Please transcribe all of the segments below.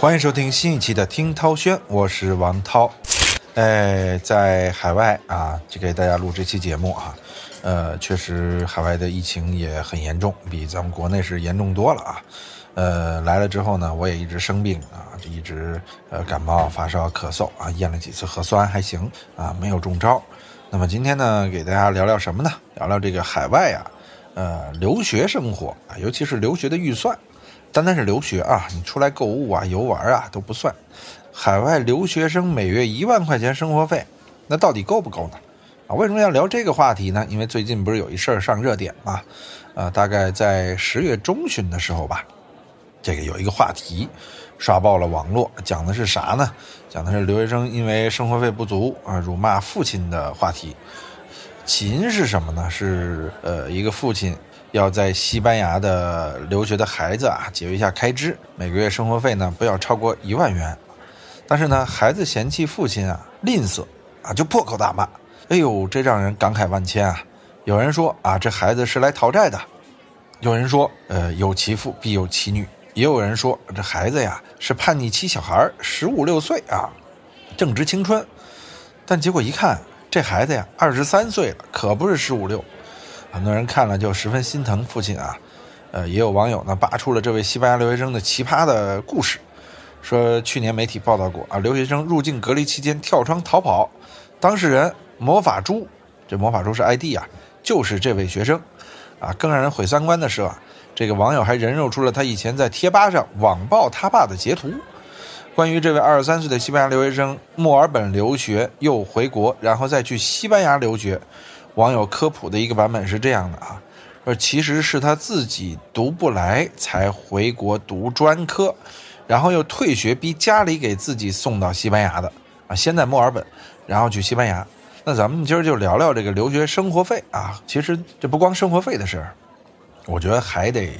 欢迎收听新一期的听涛轩，我是王涛。哎，在海外啊，就给大家录这期节目啊。呃，确实海外的疫情也很严重，比咱们国内是严重多了啊。呃，来了之后呢，我也一直生病啊，就一直呃感冒、发烧、咳嗽啊，验了几次核酸还行啊，没有中招。那么今天呢，给大家聊聊什么呢？聊聊这个海外呀，呃，留学生活啊，尤其是留学的预算。单单是留学啊，你出来购物啊、游玩啊都不算。海外留学生每月一万块钱生活费，那到底够不够呢？啊，为什么要聊这个话题呢？因为最近不是有一事儿上热点嘛？呃，大概在十月中旬的时候吧，这个有一个话题刷爆了网络，讲的是啥呢？讲的是留学生因为生活费不足啊，辱骂父亲的话题。起因是什么呢？是呃，一个父亲。要在西班牙的留学的孩子啊，节约一下开支，每个月生活费呢不要超过一万元。但是呢，孩子嫌弃父亲啊吝啬啊，就破口大骂。哎呦，这让人感慨万千啊！有人说啊，这孩子是来讨债的；有人说，呃，有其父必有其女；也有人说，这孩子呀是叛逆期小孩，十五六岁啊，正值青春。但结果一看，这孩子呀二十三岁了，可不是十五六。很多人看了就十分心疼父亲啊，呃，也有网友呢扒出了这位西班牙留学生的奇葩的故事，说去年媒体报道过啊，留学生入境隔离期间跳窗逃跑，当事人魔法猪，这魔法猪是 ID 啊，就是这位学生，啊，更让人毁三观的是啊，这个网友还人肉出了他以前在贴吧上网暴他爸的截图，关于这位二十三岁的西班牙留学生墨尔本留学又回国，然后再去西班牙留学。网友科普的一个版本是这样的啊，说其实是他自己读不来才回国读专科，然后又退学逼家里给自己送到西班牙的啊，先在墨尔本，然后去西班牙。那咱们今儿就聊聊这个留学生活费啊，其实这不光生活费的事儿，我觉得还得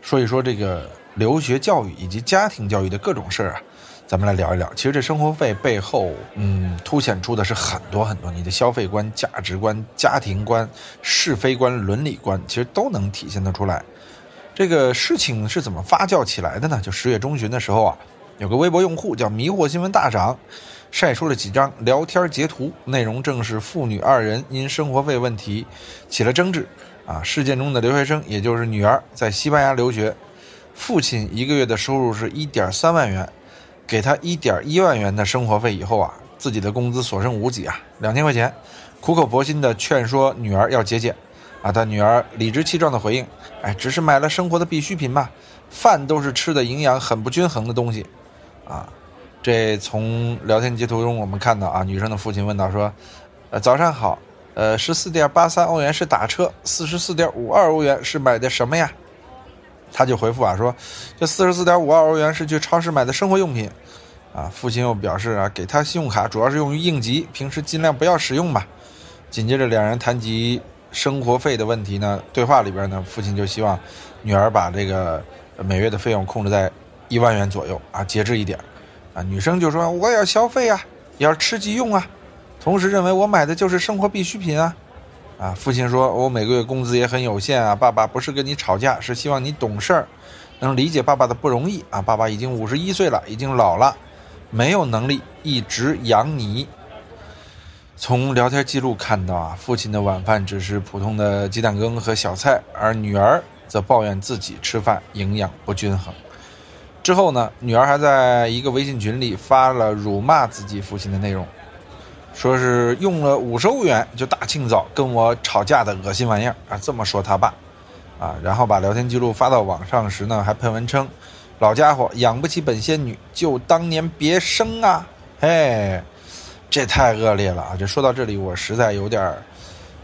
说一说这个留学教育以及家庭教育的各种事儿啊。咱们来聊一聊，其实这生活费背后，嗯，凸显出的是很多很多你的消费观、价值观、家庭观、是非观、伦理观，其实都能体现得出来。这个事情是怎么发酵起来的呢？就十月中旬的时候啊，有个微博用户叫迷惑新闻大赏，晒出了几张聊天截图，内容正是父女二人因生活费问题起了争执。啊，事件中的留学生，也就是女儿在西班牙留学，父亲一个月的收入是一点三万元。给他一点一万元的生活费以后啊，自己的工资所剩无几啊，两千块钱，苦口婆心的劝说女儿要节俭，啊，但女儿理直气壮的回应，哎，只是买了生活的必需品嘛，饭都是吃的营养很不均衡的东西，啊，这从聊天截图中我们看到啊，女生的父亲问到说，呃，早上好，呃，十四点八三欧元是打车，四十四点五二欧元是买的什么呀？他就回复啊说，这四十四点五二欧元是去超市买的生活用品，啊，父亲又表示啊，给他信用卡主要是用于应急，平时尽量不要使用吧。紧接着两人谈及生活费的问题呢，对话里边呢，父亲就希望女儿把这个每月的费用控制在一万元左右啊，节制一点。啊，女生就说我也要消费啊，也要吃即用啊，同时认为我买的就是生活必需品啊。啊，父亲说：“我每个月工资也很有限啊，爸爸不是跟你吵架，是希望你懂事儿，能理解爸爸的不容易啊。爸爸已经五十一岁了，已经老了，没有能力一直养你。”从聊天记录看到啊，父亲的晚饭只是普通的鸡蛋羹和小菜，而女儿则抱怨自己吃饭营养不均衡。之后呢，女儿还在一个微信群里发了辱骂自己父亲的内容。说是用了五十欧元就大清早跟我吵架的恶心玩意儿啊！这么说他爸，啊，然后把聊天记录发到网上时呢，还喷文称：“老家伙养不起本仙女，就当年别生啊！”嘿，这太恶劣了啊！这说到这里，我实在有点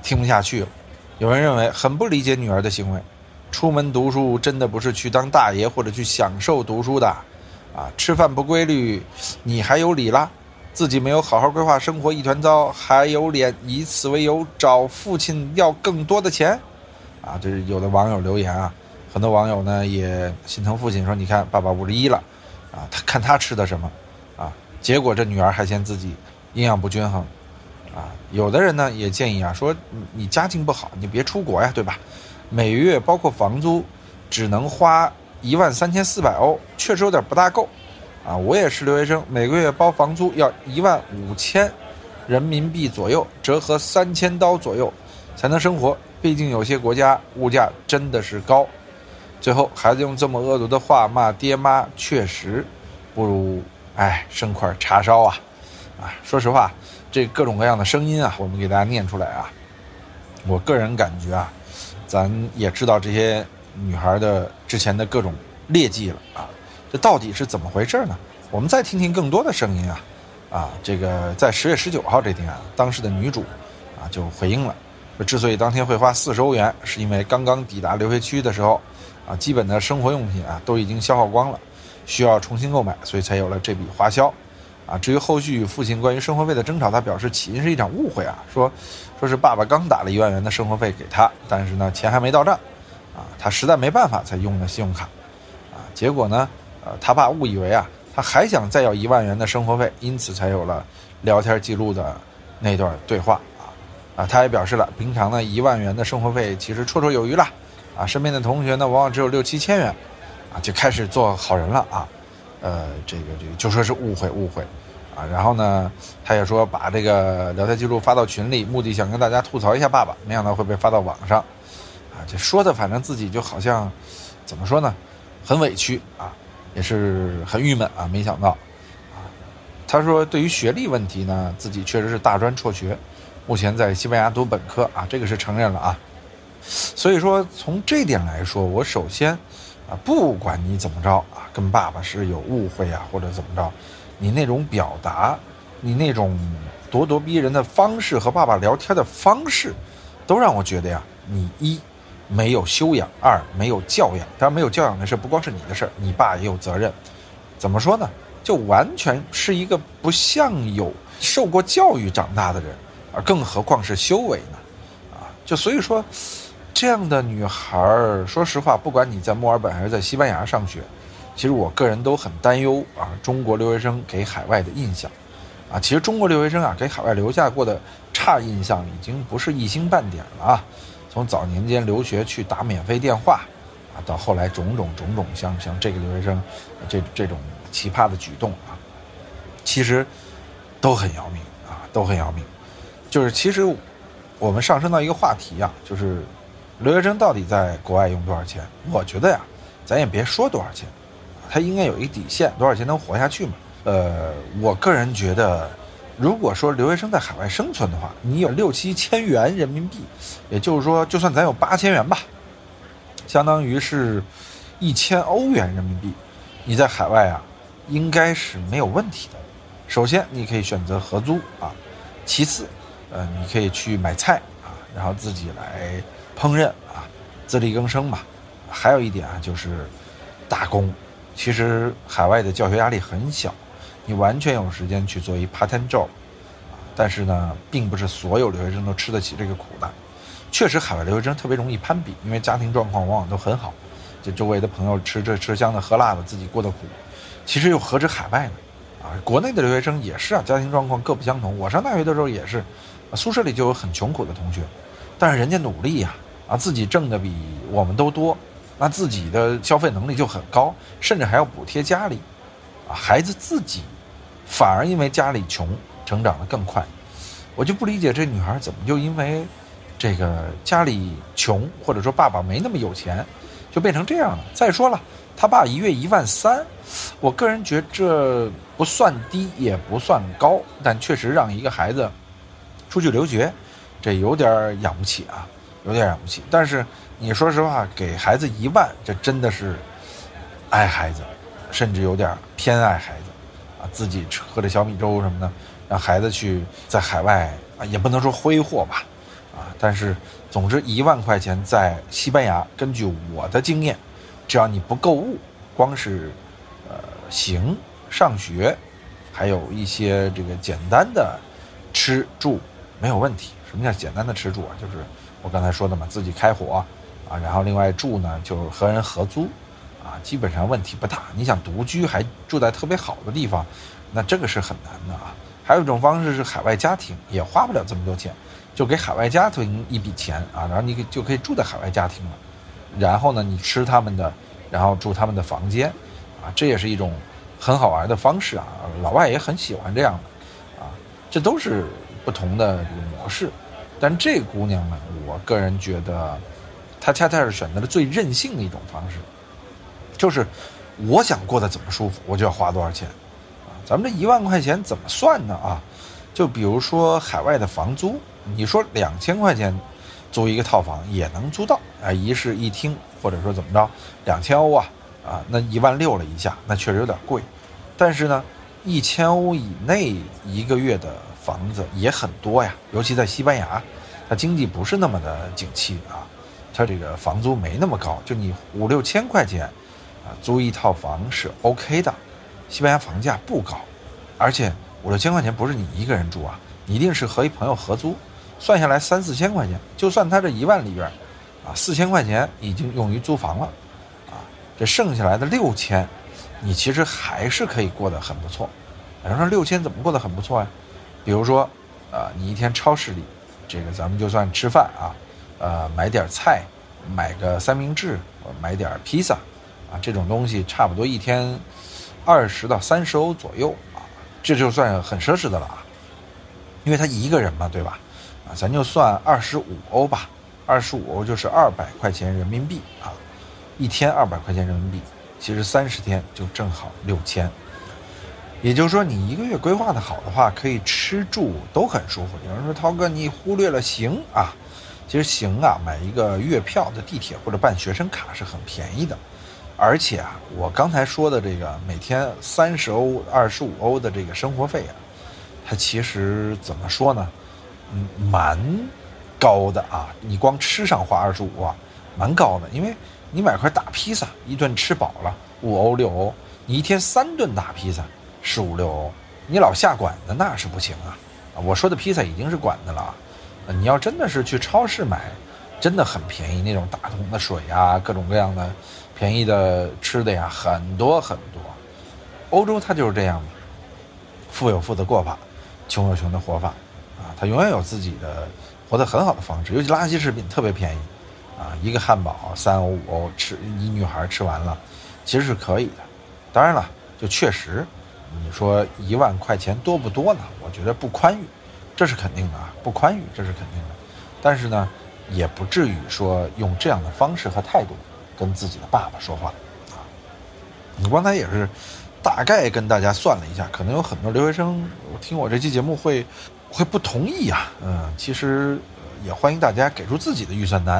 听不下去了。有人认为很不理解女儿的行为，出门读书真的不是去当大爷或者去享受读书的啊！吃饭不规律，你还有理啦？自己没有好好规划生活，一团糟，还有脸以此为由找父亲要更多的钱？啊，这是有的网友留言啊，很多网友呢也心疼父亲，说你看爸爸五十一了，啊，他看他吃的什么，啊，结果这女儿还嫌自己营养不均衡，啊，有的人呢也建议啊，说你家境不好，你别出国呀，对吧？每月包括房租，只能花一万三千四百欧，确实有点不大够。啊，我也是留学生，每个月包房租要一万五千人民币左右，折合三千刀左右才能生活。毕竟有些国家物价真的是高。最后，孩子用这么恶毒的话骂爹妈，确实不如哎生块叉烧啊！啊，说实话，这各种各样的声音啊，我们给大家念出来啊。我个人感觉啊，咱也知道这些女孩的之前的各种劣迹了啊。这到底是怎么回事呢？我们再听听更多的声音啊，啊，这个在十月十九号这天啊，当时的女主啊就回应了，说之所以当天会花四十欧元，是因为刚刚抵达留学区的时候，啊，基本的生活用品啊都已经消耗光了，需要重新购买，所以才有了这笔花销。啊，至于后续与父亲关于生活费的争吵，他表示起因是一场误会啊，说说是爸爸刚打了一万元的生活费给他，但是呢钱还没到账，啊，他实在没办法才用的信用卡，啊，结果呢。呃，他爸误以为啊，他还想再要一万元的生活费，因此才有了聊天记录的那段对话啊啊！他也表示了，平常呢一万元的生活费其实绰绰有余了啊，身边的同学呢往往只有六七千元啊，就开始做好人了啊。呃，这个这个就说是误会误会啊。然后呢，他也说把这个聊天记录发到群里，目的想跟大家吐槽一下爸爸，没想到会被发到网上啊。这说的反正自己就好像怎么说呢，很委屈啊。也是很郁闷啊！没想到，啊，他说对于学历问题呢，自己确实是大专辍学，目前在西班牙读本科啊，这个是承认了啊。所以说从这点来说，我首先啊，不管你怎么着啊，跟爸爸是有误会啊，或者怎么着，你那种表达，你那种咄咄逼人的方式和爸爸聊天的方式，都让我觉得呀，你一。没有修养，二没有教养。当然，没有教养的事不光是你的事儿，你爸也有责任。怎么说呢？就完全是一个不像有受过教育长大的人，而更何况是修为呢？啊，就所以说，这样的女孩儿，说实话，不管你在墨尔本还是在西班牙上学，其实我个人都很担忧啊，中国留学生给海外的印象。啊，其实中国留学生啊，给海外留下过的差印象已经不是一星半点了啊。从早年间留学去打免费电话，啊，到后来种种种种像像这个留学生，这这种奇葩的举动啊，其实都很要命啊，都很要命。就是其实我们上升到一个话题啊，就是留学生到底在国外用多少钱？我觉得呀，咱也别说多少钱，他应该有一底线，多少钱能活下去嘛？呃，我个人觉得。如果说留学生在海外生存的话，你有六七千元人民币，也就是说，就算咱有八千元吧，相当于是一千欧元人民币，你在海外啊，应该是没有问题的。首先，你可以选择合租啊；其次，呃，你可以去买菜啊，然后自己来烹饪啊，自力更生嘛。还有一点啊，就是打工。其实海外的教学压力很小。你完全有时间去做一 part time job，啊，但是呢，并不是所有留学生都吃得起这个苦的。确实，海外留学生特别容易攀比，因为家庭状况往往都很好，就周围的朋友吃这吃香的喝辣的，自己过得苦。其实又何止海外呢？啊，国内的留学生也是啊，家庭状况各不相同。我上大学的时候也是，宿舍里就有很穷苦的同学，但是人家努力呀，啊，自己挣的比我们都多，那自己的消费能力就很高，甚至还要补贴家里，啊，孩子自己。反而因为家里穷，成长的更快，我就不理解这女孩怎么就因为这个家里穷，或者说爸爸没那么有钱，就变成这样了。再说了，他爸一月一万三，我个人觉这不算低，也不算高，但确实让一个孩子出去留学，这有点养不起啊，有点养不起。但是你说实话，给孩子一万，这真的是爱孩子，甚至有点偏爱孩子。自己喝着小米粥什么的，让孩子去在海外啊，也不能说挥霍吧，啊，但是总之一万块钱在西班牙，根据我的经验，只要你不购物，光是呃行上学，还有一些这个简单的吃住没有问题。什么叫简单的吃住啊？就是我刚才说的嘛，自己开火啊，然后另外住呢就是和人合租。啊，基本上问题不大。你想独居还住在特别好的地方，那这个是很难的啊。还有一种方式是海外家庭，也花不了这么多钱，就给海外家庭一笔钱啊，然后你就可以住在海外家庭了。然后呢，你吃他们的，然后住他们的房间，啊，这也是一种很好玩的方式啊，老外也很喜欢这样的，啊，这都是不同的这个模式。但这姑娘呢，我个人觉得，她恰恰是选择了最任性的一种方式，就是我想过得怎么舒服，我就要花多少钱，啊，咱们这一万块钱怎么算呢？啊，就比如说海外的房租，你说两千块钱租一个套房也能租到啊，一室一厅，或者说怎么着，两千欧啊，啊，那一万六了一下，那确实有点贵，但是呢，一千欧以内一个月的。房子也很多呀，尤其在西班牙，它经济不是那么的景气啊，它这个房租没那么高，就你五六千块钱，啊，租一套房是 OK 的。西班牙房价不高，而且五六千块钱不是你一个人住啊，你一定是和一朋友合租，算下来三四千块钱，就算他这一万里边，啊，四千块钱已经用于租房了，啊，这剩下来的六千，你其实还是可以过得很不错。有人说六千怎么过得很不错呀？比如说，啊，你一天超市里，这个咱们就算吃饭啊，呃，买点菜，买个三明治，买点披萨，这种东西差不多一天二十到三十欧左右啊，这就算很奢侈的了啊，因为他一个人嘛，对吧？啊，咱就算二十五欧吧，二十五欧就是二百块钱人民币啊，一天二百块钱人民币，其实三十天就正好六千。也就是说，你一个月规划的好的话，可以吃住都很舒服。有人说，涛哥，你忽略了行啊。其实行啊，买一个月票的地铁或者办学生卡是很便宜的。而且啊，我刚才说的这个每天三十欧、二十五欧的这个生活费啊，它其实怎么说呢？嗯，蛮高的啊。你光吃上花二十五啊，蛮高的。因为你买块大披萨，一顿吃饱了五欧六欧，你一天三顿大披萨。十五六欧，你老下馆子那是不行啊！啊，我说的披萨已经是馆子了啊！你要真的是去超市买，真的很便宜，那种大桶的水啊，各种各样的便宜的吃的呀，很多很多。欧洲它就是这样嘛，富有富的过法，穷有穷的活法啊！它永远有自己的活得很好的方式，尤其垃圾食品特别便宜啊，一个汉堡三欧五欧，吃一女孩吃完了，其实是可以的。当然了，就确实。你说一万块钱多不多呢？我觉得不宽裕，这是肯定的啊，不宽裕这是肯定的。但是呢，也不至于说用这样的方式和态度跟自己的爸爸说话啊。你刚才也是大概跟大家算了一下，可能有很多留学生听我这期节目会会不同意啊。嗯，其实也欢迎大家给出自己的预算单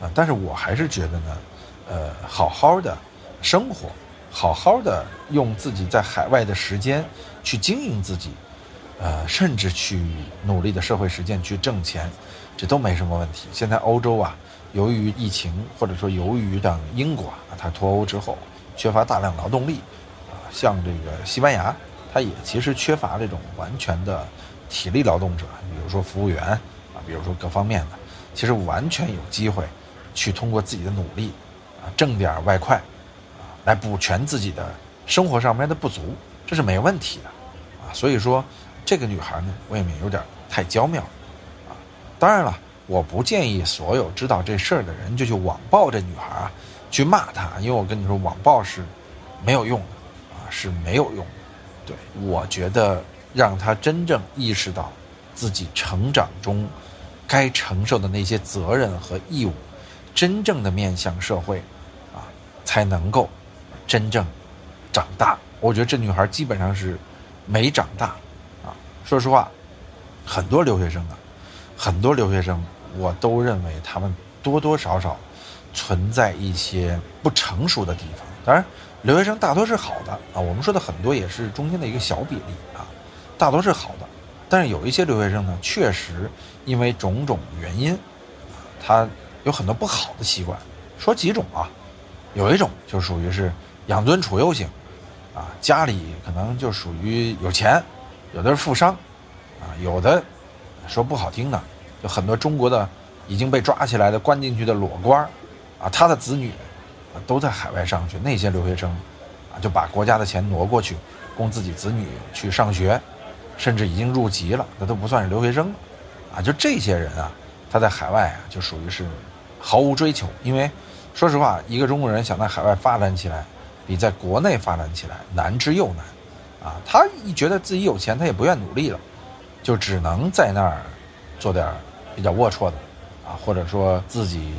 啊。但是我还是觉得呢，呃，好好的生活。好好的用自己在海外的时间去经营自己，呃，甚至去努力的社会实践去挣钱，这都没什么问题。现在欧洲啊，由于疫情或者说由于像英国啊，它脱欧之后缺乏大量劳动力，啊，像这个西班牙，它也其实缺乏这种完全的体力劳动者，比如说服务员啊，比如说各方面的，其实完全有机会去通过自己的努力啊，挣点外快啊。来补全自己的生活上面的不足，这是没问题的，啊，所以说这个女孩呢，未免有点太娇妙，啊，当然了，我不建议所有知道这事儿的人就去网暴这女孩啊，去骂她，因为我跟你说，网暴是没有用的，啊，是没有用的，对我觉得让她真正意识到自己成长中该承受的那些责任和义务，真正的面向社会，啊，才能够。真正长大，我觉得这女孩基本上是没长大啊。说实话，很多留学生啊，很多留学生，我都认为他们多多少少存在一些不成熟的地方。当然，留学生大多是好的啊，我们说的很多也是中间的一个小比例啊，大多是好的。但是有一些留学生呢，确实因为种种原因，他有很多不好的习惯。说几种啊，有一种就属于是。养尊处优型，啊，家里可能就属于有钱，有的是富商，啊，有的说不好听的，就很多中国的已经被抓起来的关进去的裸官啊，他的子女都在海外上学，那些留学生啊，就把国家的钱挪过去供自己子女去上学，甚至已经入籍了，那都不算是留学生了，啊，就这些人啊，他在海外啊就属于是毫无追求，因为说实话，一个中国人想在海外发展起来。比在国内发展起来难之又难，啊，他一觉得自己有钱，他也不愿努力了，就只能在那儿做点比较龌龊的，啊，或者说自己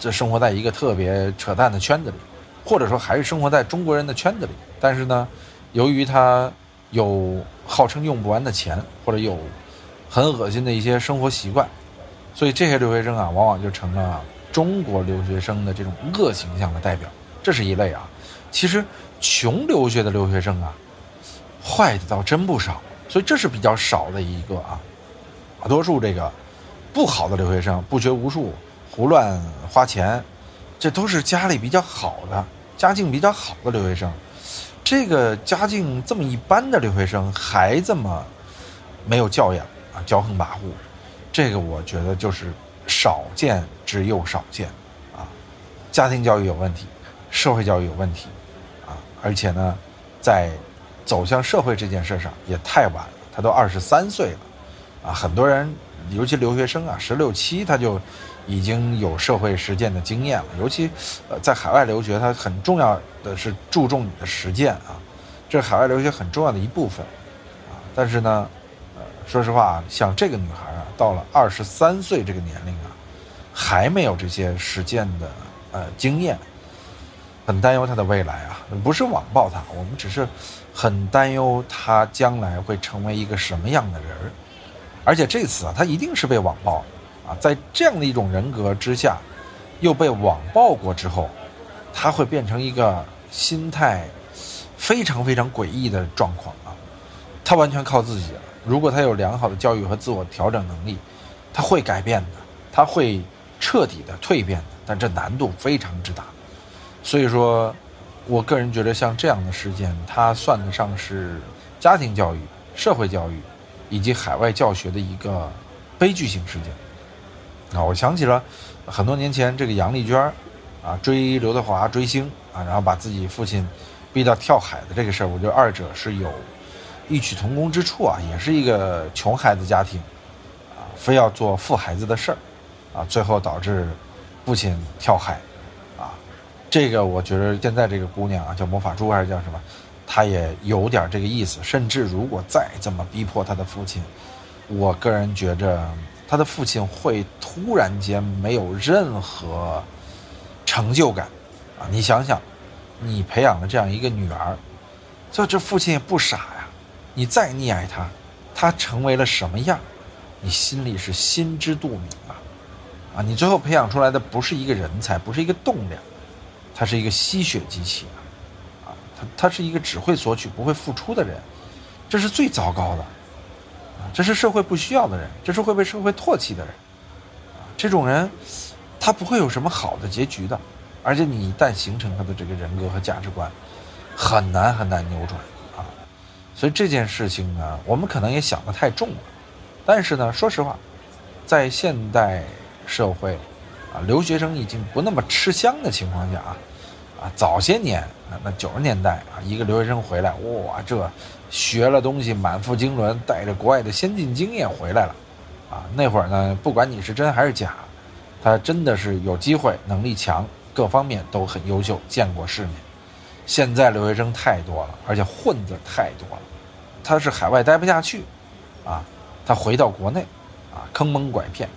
这生活在一个特别扯淡的圈子里，或者说还是生活在中国人的圈子里，但是呢，由于他有号称用不完的钱，或者有很恶心的一些生活习惯，所以这些留学生啊，往往就成了中国留学生的这种恶形象的代表。这是一类啊，其实穷留学的留学生啊，坏的倒真不少，所以这是比较少的一个啊。大多数这个不好的留学生，不学无术，胡乱花钱，这都是家里比较好的，家境比较好的留学生。这个家境这么一般的留学生还这么没有教养啊，骄横跋扈，这个我觉得就是少见之又少见啊，家庭教育有问题。社会教育有问题，啊，而且呢，在走向社会这件事上也太晚了。他都二十三岁了，啊，很多人，尤其留学生啊，十六七他就已经有社会实践的经验了。尤其，呃，在海外留学，他很重要的是注重你的实践啊，这是海外留学很重要的一部分，啊，但是呢，呃，说实话，像这个女孩啊，到了二十三岁这个年龄啊，还没有这些实践的呃经验。很担忧她的未来啊，不是网暴她，我们只是很担忧她将来会成为一个什么样的人儿。而且这次啊，他一定是被网暴啊，在这样的一种人格之下，又被网暴过之后，他会变成一个心态非常非常诡异的状况啊。他完全靠自己了。如果他有良好的教育和自我调整能力，他会改变的，他会彻底的蜕变的。但这难度非常之大。所以说，我个人觉得像这样的事件，它算得上是家庭教育、社会教育以及海外教学的一个悲剧性事件。啊，我想起了很多年前这个杨丽娟啊追刘德华追星啊，然后把自己父亲逼到跳海的这个事儿，我觉得二者是有异曲同工之处啊，也是一个穷孩子家庭啊，非要做富孩子的事儿啊，最后导致父亲跳海啊。这个我觉得现在这个姑娘啊，叫魔法猪还是叫什么，他也有点这个意思。甚至如果再这么逼迫他的父亲，我个人觉着他的父亲会突然间没有任何成就感啊！你想想，你培养了这样一个女儿，这这父亲也不傻呀。你再溺爱他，他成为了什么样，你心里是心知肚明啊！啊，你最后培养出来的不是一个人才，不是一个栋梁。他是一个吸血机器，他他是一个只会索取不会付出的人，这是最糟糕的，啊，这是社会不需要的人，这是会被社会唾弃的人，啊，这种人，他不会有什么好的结局的，而且你一旦形成他的这个人格和价值观，很难很难扭转啊，所以这件事情呢，我们可能也想得太重了，但是呢，说实话，在现代社会。啊，留学生已经不那么吃香的情况下啊，啊，早些年那那九十年代啊，一个留学生回来，哇，这学了东西，满腹经纶，带着国外的先进经验回来了，啊，那会儿呢，不管你是真还是假，他真的是有机会，能力强，各方面都很优秀，见过世面。现在留学生太多了，而且混子太多了，他是海外待不下去，啊，他回到国内，啊，坑蒙拐骗。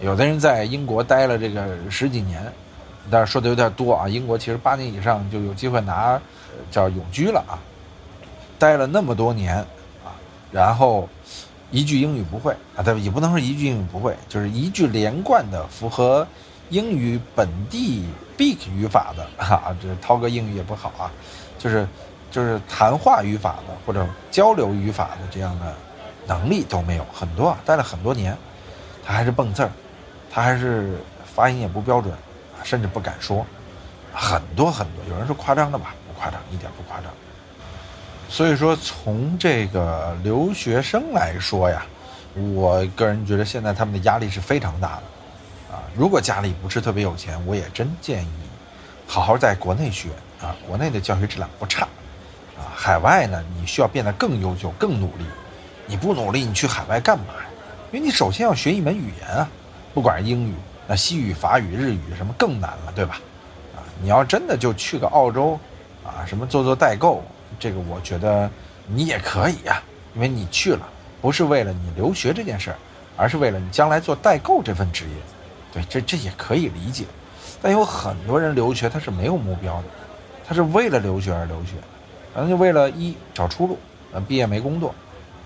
有的人在英国待了这个十几年，但是说的有点多啊。英国其实八年以上就有机会拿叫永居了啊。待了那么多年啊，然后一句英语不会啊，对，也不能说一句英语不会，就是一句连贯的符合英语本地 speak 语法的啊。这涛哥英语也不好啊，就是就是谈话语法的或者交流语法的这样的能力都没有很多啊，待了很多年，他还是蹦字儿。他还是发音也不标准，甚至不敢说，很多很多。有人说夸张的吧，不夸张，一点不夸张。所以说，从这个留学生来说呀，我个人觉得现在他们的压力是非常大的啊。如果家里不是特别有钱，我也真建议好好在国内学啊，国内的教学质量不差啊。海外呢，你需要变得更优秀、更努力。你不努力，你去海外干嘛呀？因为你首先要学一门语言啊。不管是英语、那西语、法语、日语什么更难了，对吧？啊，你要真的就去个澳洲，啊，什么做做代购，这个我觉得你也可以呀，因为你去了不是为了你留学这件事儿，而是为了你将来做代购这份职业，对，这这也可以理解。但有很多人留学他是没有目标的，他是为了留学而留学，可能就为了一找出路，呃，毕业没工作，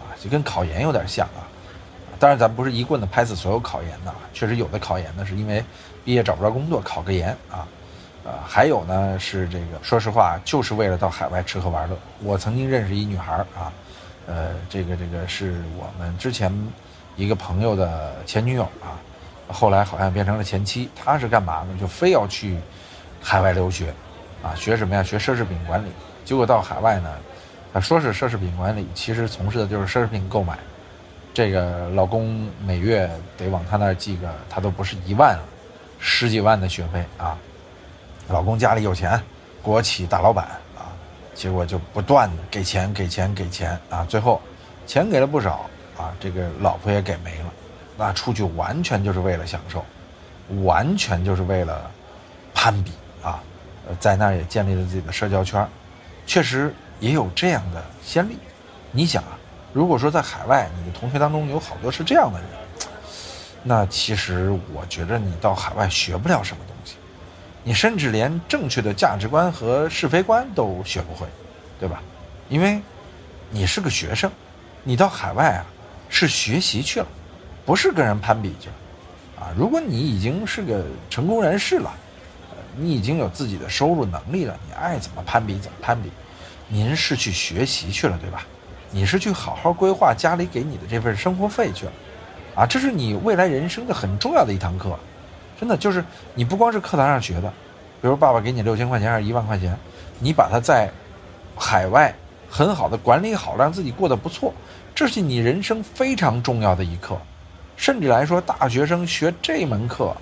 啊，就跟考研有点像啊。当然，咱不是一棍子拍死所有考研的，确实有的考研呢是因为毕业找不着工作，考个研啊。呃，还有呢是这个，说实话，就是为了到海外吃喝玩乐。我曾经认识一女孩啊，呃，这个这个是我们之前一个朋友的前女友啊，后来好像变成了前妻。她是干嘛呢？就非要去海外留学，啊，学什么呀？学奢侈品管理。结果到海外呢，她说是奢侈品管理，其实从事的就是奢侈品购买。这个老公每月得往他那儿寄个，他都不是一万，十几万的学费啊。老公家里有钱，国企大老板啊，结果就不断的给钱给钱给钱啊，最后钱给了不少啊，这个老婆也给没了，那出去完全就是为了享受，完全就是为了攀比啊，呃，在那儿也建立了自己的社交圈，确实也有这样的先例。你想啊，如果说在海外，你的同学当中有好多是这样的人，那其实我觉得你到海外学不了什么东西。你甚至连正确的价值观和是非观都学不会，对吧？因为，你是个学生，你到海外啊，是学习去了，不是跟人攀比去了，啊！如果你已经是个成功人士了，你已经有自己的收入能力了，你爱怎么攀比怎么攀比，您是去学习去了，对吧？你是去好好规划家里给你的这份生活费去了，啊！这是你未来人生的很重要的一堂课。真的就是你不光是课堂上学的，比如爸爸给你六千块钱还是一万块钱，你把它在海外很好的管理好，让自己过得不错，这是你人生非常重要的一课。甚至来说，大学生学这门课，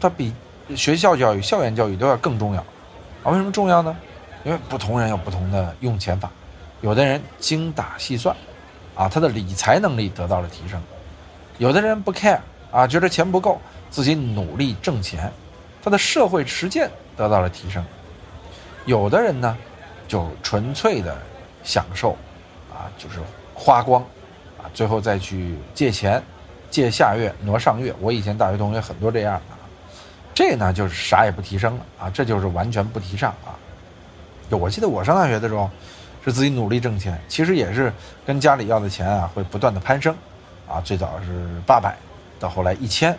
它比学校教育、校园教育都要更重要。啊，为什么重要呢？因为不同人有不同的用钱法，有的人精打细算，啊，他的理财能力得到了提升；有的人不 care，啊，觉得钱不够。自己努力挣钱，他的社会实践得到了提升。有的人呢，就纯粹的享受，啊，就是花光，啊，最后再去借钱，借下月挪上月。我以前大学同学很多这样的，这呢就是啥也不提升了啊，这就是完全不提倡啊。就我记得我上大学的时候，是自己努力挣钱，其实也是跟家里要的钱啊会不断的攀升，啊，最早是八百，到后来一千。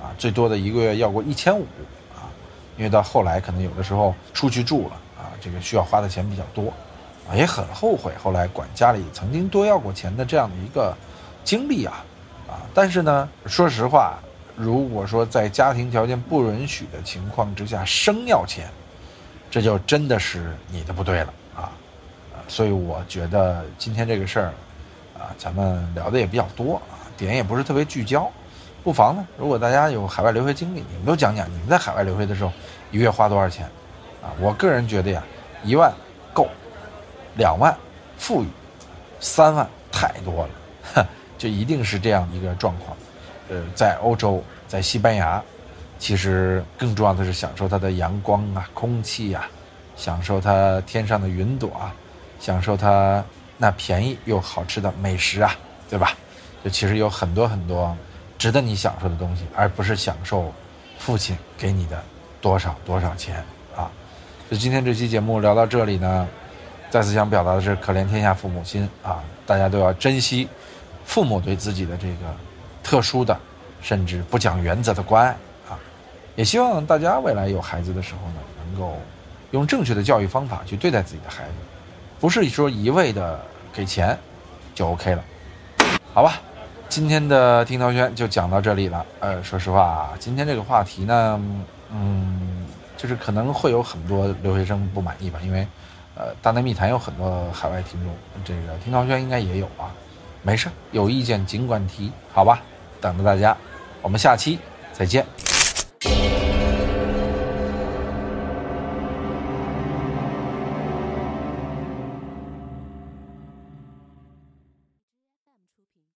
啊，最多的一个月要过一千五，啊，因为到后来可能有的时候出去住了，啊，这个需要花的钱比较多，啊，也很后悔后来管家里曾经多要过钱的这样的一个经历啊，啊，但是呢，说实话，如果说在家庭条件不允许的情况之下生要钱，这就真的是你的不对了，所以我觉得今天这个事儿，啊，咱们聊的也比较多啊，点也不是特别聚焦。不妨呢，如果大家有海外留学经历，你们都讲讲你们在海外留学的时候一月花多少钱，啊，我个人觉得呀，一万够，两万富裕，三万太多了，就一定是这样一个状况。呃，在欧洲，在西班牙，其实更重要的是享受它的阳光啊、空气啊，享受它天上的云朵啊，享受它那便宜又好吃的美食啊，对吧？就其实有很多很多。值得你享受的东西，而不是享受父亲给你的多少多少钱啊！就今天这期节目聊到这里呢，再次想表达的是，可怜天下父母心啊！大家都要珍惜父母对自己的这个特殊的，甚至不讲原则的关爱啊！也希望大家未来有孩子的时候呢，能够用正确的教育方法去对待自己的孩子，不是说一味的给钱就 OK 了，好吧？今天的听涛轩就讲到这里了。呃，说实话，今天这个话题呢，嗯，就是可能会有很多留学生不满意吧，因为，呃，大内密谈有很多海外听众，这个听涛轩应该也有啊。没事，有意见尽管提，好吧？等着大家，我们下期再见。